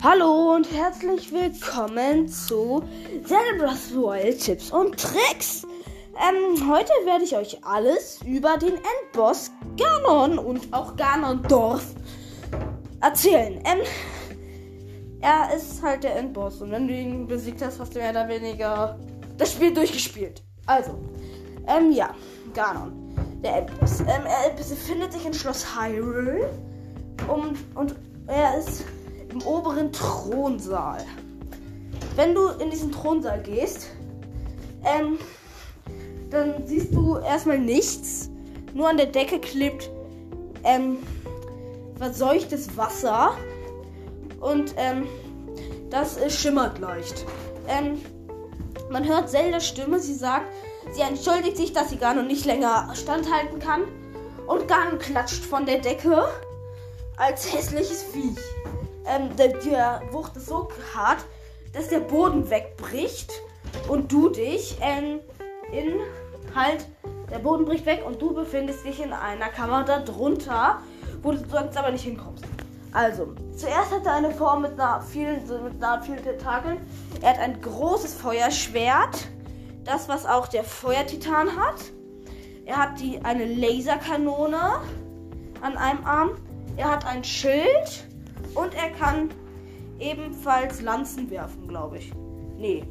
Hallo und herzlich willkommen zu Zelda's Royal Tipps und Tricks. Ähm, heute werde ich euch alles über den Endboss Ganon und auch Ganondorf erzählen. Ähm, er ist halt der Endboss und wenn du ihn besiegt hast, hast du mehr oder weniger das Spiel durchgespielt. Also, ähm, ja, Ganon, der Endboss. Ähm, er befindet sich in Schloss Hyrule um, und er ist im oberen Thronsaal. Wenn du in diesen Thronsaal gehst, ähm, dann siehst du erstmal nichts. Nur an der Decke klebt ähm, verseuchtes Wasser und ähm, das äh, schimmert leicht. Ähm, man hört Zeldas Stimme, sie sagt, sie entschuldigt sich, dass sie gar noch nicht länger standhalten kann und Garn klatscht von der Decke als hässliches Viech ähm, der, der Wucht ist so hart, dass der Boden wegbricht und du dich ähm, in halt der Boden bricht weg und du befindest dich in einer Kammer darunter, wo du sonst aber nicht hinkommst. Also, zuerst hat er eine Form mit einer vielen, mit einer vielen Tentakeln. Er hat ein großes Feuerschwert, das was auch der Feuertitan hat. Er hat die eine Laserkanone an einem Arm. Er hat ein Schild und er kann ebenfalls Lanzen werfen, glaube ich. Nee,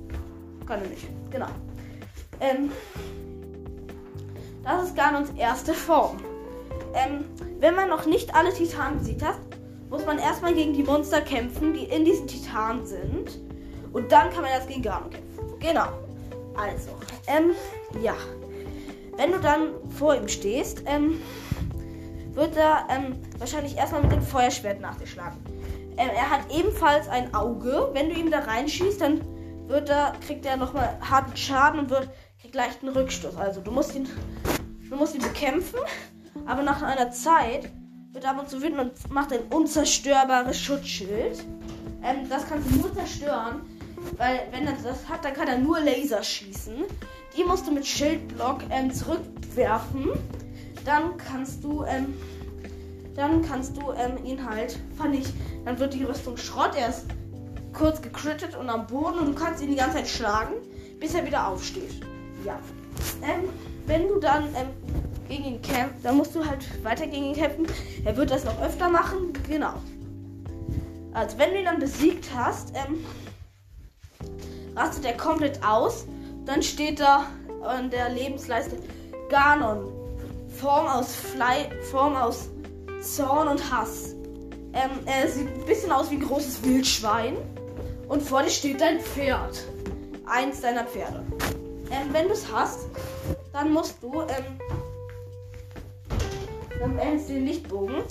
kann er nicht. Genau. Ähm, das ist Ganons erste Form. Ähm, wenn man noch nicht alle Titanen besiegt hat, muss man erstmal gegen die Monster kämpfen, die in diesen Titanen sind. Und dann kann man erst gegen Ganon kämpfen. Genau. Also, ähm, ja. Wenn du dann vor ihm stehst, ähm, wird er ähm, wahrscheinlich erstmal mit dem Feuerschwert nach dir schlagen. Ähm, er hat ebenfalls ein Auge. Wenn du ihm da reinschießt, dann wird er, kriegt er nochmal harten Schaden und wird kriegt leichten Rückstoß. Also du musst ihn, du musst ihn bekämpfen, aber nach einer Zeit wird er ab und zu wütend und macht ein unzerstörbares Schutzschild. Ähm, das kannst du nur zerstören, weil wenn er das hat, dann kann er nur Laser schießen. Die musst du mit Schildblock ähm, zurückwerfen. Dann kannst du ähm, dann kannst du ähm, ihn halt vernichten. Dann wird die Rüstung Schrott. Er ist kurz gecrittet und am Boden und du kannst ihn die ganze Zeit schlagen, bis er wieder aufsteht. Ja. Ähm, wenn du dann ähm, gegen ihn kämpfst, dann musst du halt weiter gegen ihn kämpfen. Er wird das noch öfter machen. Genau. Also wenn du ihn dann besiegt hast, ähm, rastet er komplett aus. Dann steht da an der Lebensleiste Ganon. Form aus Fly, Form aus Zorn und Hass. Ähm, er sieht ein bisschen aus wie ein großes Wildschwein. Und vor dir steht dein Pferd. Eins deiner Pferde. Ähm, wenn du es hast, dann musst du, ähm, dann erhältst du den Lichtbogen,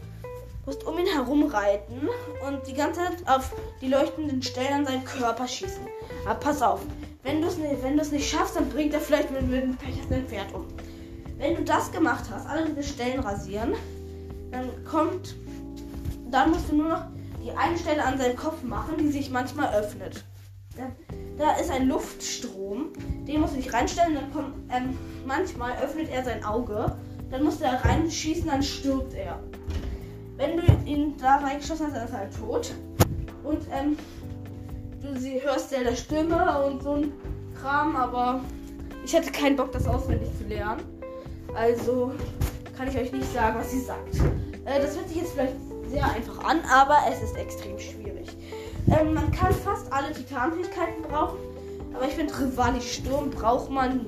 musst um ihn herum reiten und die ganze Zeit auf die leuchtenden Stellen an seinen Körper schießen. Aber pass auf, wenn du es nicht, nicht schaffst, dann bringt er vielleicht mit, mit dem Pech dein Pferd um. Wenn du das gemacht hast, alle diese Stellen rasieren, dann kommt, dann musst du nur noch die eine Stelle an seinem Kopf machen, die sich manchmal öffnet. Da ist ein Luftstrom, den musst du nicht reinstellen, dann kommt, ähm, manchmal öffnet er sein Auge, dann musst du da reinschießen, dann stirbt er. Wenn du ihn da reingeschossen hast, dann ist er halt tot. Und ähm, du sie hörst ja der Stimme und so ein Kram, aber ich hatte keinen Bock, das auswendig zu lernen. Also kann ich euch nicht sagen, was sie sagt. Äh, das hört sich jetzt vielleicht sehr einfach an, aber es ist extrem schwierig. Ähm, man kann fast alle Titanfähigkeiten brauchen, aber ich finde Rivali Sturm braucht man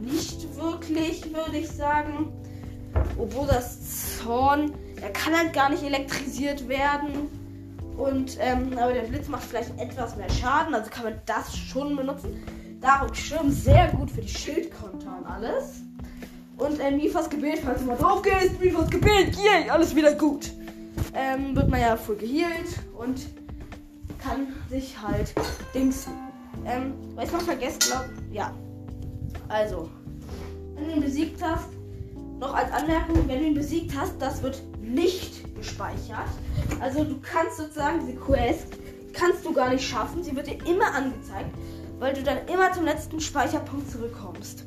nicht wirklich, würde ich sagen. Obwohl das Zorn, er kann halt gar nicht elektrisiert werden. Und, ähm, aber der Blitz macht vielleicht etwas mehr Schaden, also kann man das schon benutzen. Darum Sturm sehr gut für die Schildkonter und alles. Und ähm, Mifas Gebet, falls du mal drauf gehst, Mifas Gebet, yay, alles wieder gut. Ähm, wird man ja voll geheilt und kann sich halt dingsen. Ähm, weil ich noch vergessen, glaub, ja. Also, wenn du ihn besiegt hast, noch als Anmerkung, wenn du ihn besiegt hast, das wird nicht gespeichert. Also du kannst sozusagen diese Quest kannst du gar nicht schaffen. Sie wird dir immer angezeigt, weil du dann immer zum letzten Speicherpunkt zurückkommst.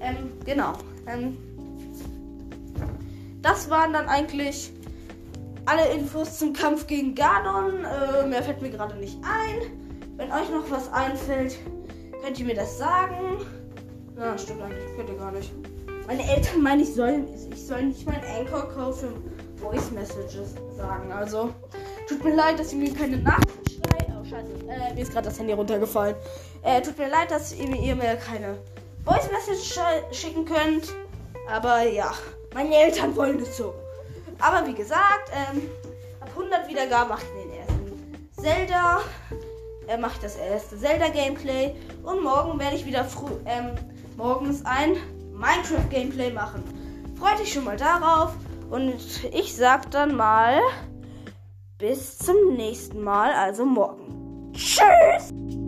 Ähm, genau. Ähm, das waren dann eigentlich alle Infos zum Kampf gegen Gardon. Äh, mehr fällt mir gerade nicht ein. Wenn euch noch was einfällt, könnt ihr mir das sagen. Na, stimmt eigentlich. Könnt ihr gar nicht. Meine Eltern meinen, ich soll, ich soll nicht mein Anchor kaufen Voice Messages sagen. Also, tut mir leid, dass ihr mir keine Nachrichten schreibt. Oh, scheiße. Äh, mir ist gerade das Handy runtergefallen. Äh, tut mir leid, dass ihr mir keine Voice Messages schicken könnt. Aber ja, meine Eltern wollen es so. Aber wie gesagt, ähm, ab 100 Wiedergaben mache ich den ersten Zelda. Äh, mache ich das erste Zelda-Gameplay. Und morgen werde ich wieder früh, ähm, morgens ein Minecraft-Gameplay machen. Freut dich schon mal darauf. Und ich sag dann mal bis zum nächsten Mal, also morgen. Tschüss!